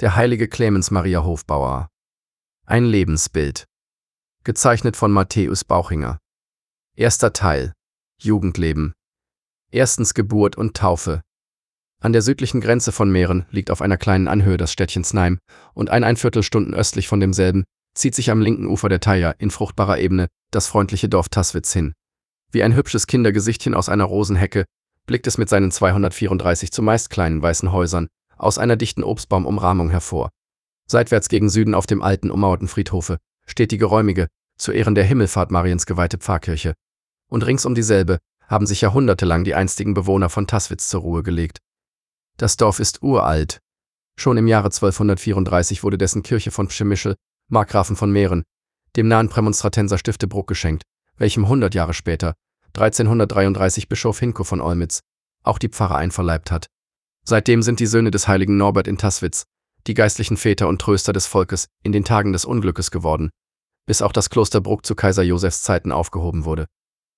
Der heilige Clemens Maria Hofbauer. Ein Lebensbild. Gezeichnet von Matthäus Bauchinger. Erster Teil. Jugendleben. Erstens Geburt und Taufe. An der südlichen Grenze von Mähren liegt auf einer kleinen Anhöhe das Städtchen Snaim und ein Einviertelstunden östlich von demselben zieht sich am linken Ufer der Thaya in fruchtbarer Ebene das freundliche Dorf Taswitz hin. Wie ein hübsches Kindergesichtchen aus einer Rosenhecke blickt es mit seinen 234 zumeist kleinen weißen Häusern aus einer dichten Obstbaumumrahmung hervor. Seitwärts gegen Süden auf dem alten, ummauerten Friedhofe steht die geräumige, zu Ehren der Himmelfahrt Mariens geweihte Pfarrkirche. Und rings um dieselbe haben sich jahrhundertelang die einstigen Bewohner von Taswitz zur Ruhe gelegt. Das Dorf ist uralt. Schon im Jahre 1234 wurde dessen Kirche von Pschemischel, Markgrafen von Mähren, dem nahen Prämonstratenser Stiftebruck geschenkt, welchem 100 Jahre später, 1333 Bischof Hinko von Olmitz, auch die Pfarre einverleibt hat. Seitdem sind die Söhne des heiligen Norbert in Taswitz, die geistlichen Väter und Tröster des Volkes, in den Tagen des Unglückes geworden, bis auch das Kloster Bruck zu Kaiser Josefs Zeiten aufgehoben wurde.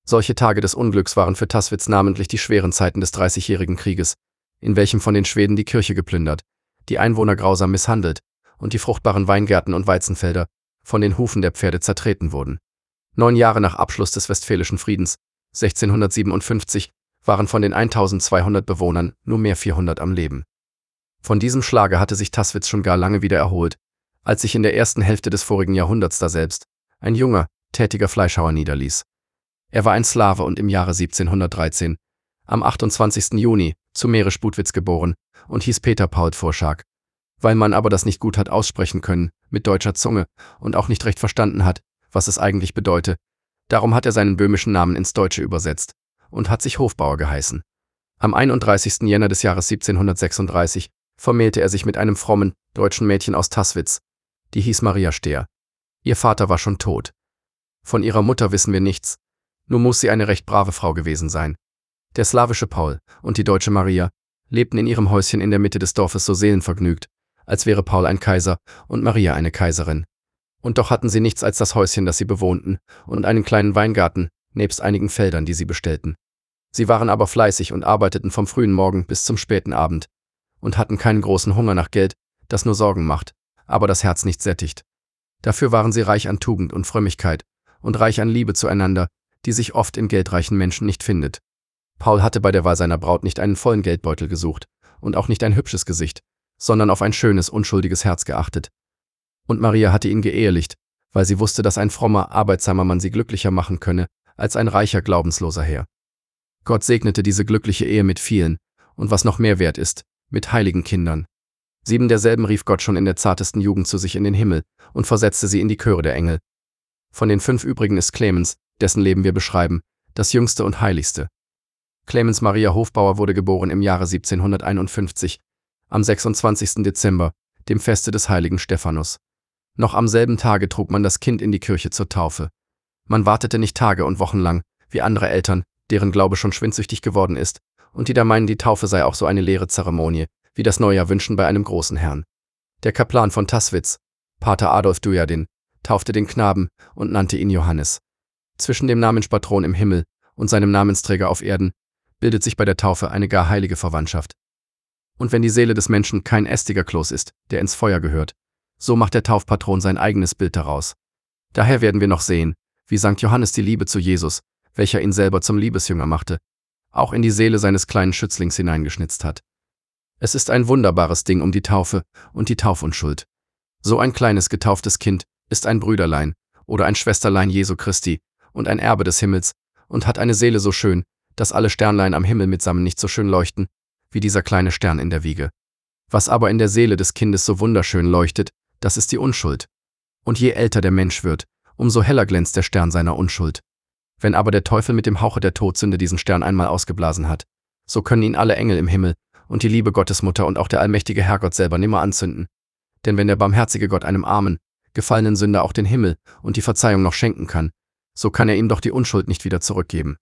Solche Tage des Unglücks waren für Taswitz namentlich die schweren Zeiten des Dreißigjährigen Krieges, in welchem von den Schweden die Kirche geplündert, die Einwohner grausam misshandelt und die fruchtbaren Weingärten und Weizenfelder von den Hufen der Pferde zertreten wurden. Neun Jahre nach Abschluss des Westfälischen Friedens, 1657, waren von den 1200 Bewohnern nur mehr 400 am Leben. Von diesem Schlage hatte sich Taswitz schon gar lange wieder erholt, als sich in der ersten Hälfte des vorigen Jahrhunderts daselbst ein junger, tätiger Fleischhauer niederließ. Er war ein Slave und im Jahre 1713, am 28. Juni, zu Meerisch Budwitz geboren und hieß Peter Paul Vorschlag. Weil man aber das nicht gut hat aussprechen können, mit deutscher Zunge, und auch nicht recht verstanden hat, was es eigentlich bedeute, darum hat er seinen böhmischen Namen ins Deutsche übersetzt und hat sich Hofbauer geheißen. Am 31. Jänner des Jahres 1736 vermählte er sich mit einem frommen, deutschen Mädchen aus Taswitz, die hieß Maria Stehr. Ihr Vater war schon tot. Von ihrer Mutter wissen wir nichts, nur muss sie eine recht brave Frau gewesen sein. Der slawische Paul und die deutsche Maria lebten in ihrem Häuschen in der Mitte des Dorfes so seelenvergnügt, als wäre Paul ein Kaiser und Maria eine Kaiserin. Und doch hatten sie nichts als das Häuschen, das sie bewohnten, und einen kleinen Weingarten, nebst einigen Feldern, die sie bestellten. Sie waren aber fleißig und arbeiteten vom frühen Morgen bis zum späten Abend und hatten keinen großen Hunger nach Geld, das nur Sorgen macht, aber das Herz nicht sättigt. Dafür waren sie reich an Tugend und Frömmigkeit und reich an Liebe zueinander, die sich oft in geldreichen Menschen nicht findet. Paul hatte bei der Wahl seiner Braut nicht einen vollen Geldbeutel gesucht und auch nicht ein hübsches Gesicht, sondern auf ein schönes, unschuldiges Herz geachtet. Und Maria hatte ihn geehelicht, weil sie wusste, dass ein frommer, arbeitsamer Mann sie glücklicher machen könne als ein reicher, glaubensloser Herr. Gott segnete diese glückliche Ehe mit vielen, und was noch mehr wert ist, mit heiligen Kindern. Sieben derselben rief Gott schon in der zartesten Jugend zu sich in den Himmel und versetzte sie in die Chöre der Engel. Von den fünf übrigen ist Clemens, dessen Leben wir beschreiben, das jüngste und heiligste. Clemens Maria Hofbauer wurde geboren im Jahre 1751, am 26. Dezember, dem Feste des heiligen Stephanus. Noch am selben Tage trug man das Kind in die Kirche zur Taufe. Man wartete nicht Tage und Wochen lang, wie andere Eltern, deren Glaube schon schwindsüchtig geworden ist, und die da meinen, die Taufe sei auch so eine leere Zeremonie, wie das Neujahr wünschen bei einem großen Herrn. Der Kaplan von Taswitz, Pater Adolf Dujardin, taufte den Knaben und nannte ihn Johannes. Zwischen dem Namenspatron im Himmel und seinem Namensträger auf Erden bildet sich bei der Taufe eine gar heilige Verwandtschaft. Und wenn die Seele des Menschen kein ästiger Kloß ist, der ins Feuer gehört, so macht der Taufpatron sein eigenes Bild daraus. Daher werden wir noch sehen, wie St. Johannes die Liebe zu Jesus, welcher ihn selber zum Liebesjünger machte, auch in die Seele seines kleinen Schützlings hineingeschnitzt hat. Es ist ein wunderbares Ding um die Taufe und die Taufunschuld. So ein kleines getauftes Kind ist ein Brüderlein oder ein Schwesterlein Jesu Christi und ein Erbe des Himmels und hat eine Seele so schön, dass alle Sternlein am Himmel mitsammen nicht so schön leuchten, wie dieser kleine Stern in der Wiege. Was aber in der Seele des Kindes so wunderschön leuchtet, das ist die Unschuld. Und je älter der Mensch wird, umso heller glänzt der Stern seiner Unschuld. Wenn aber der Teufel mit dem Hauche der Todsünde diesen Stern einmal ausgeblasen hat, so können ihn alle Engel im Himmel und die liebe Gottesmutter und auch der allmächtige Herrgott selber nimmer anzünden. Denn wenn der barmherzige Gott einem armen, gefallenen Sünder auch den Himmel und die Verzeihung noch schenken kann, so kann er ihm doch die Unschuld nicht wieder zurückgeben.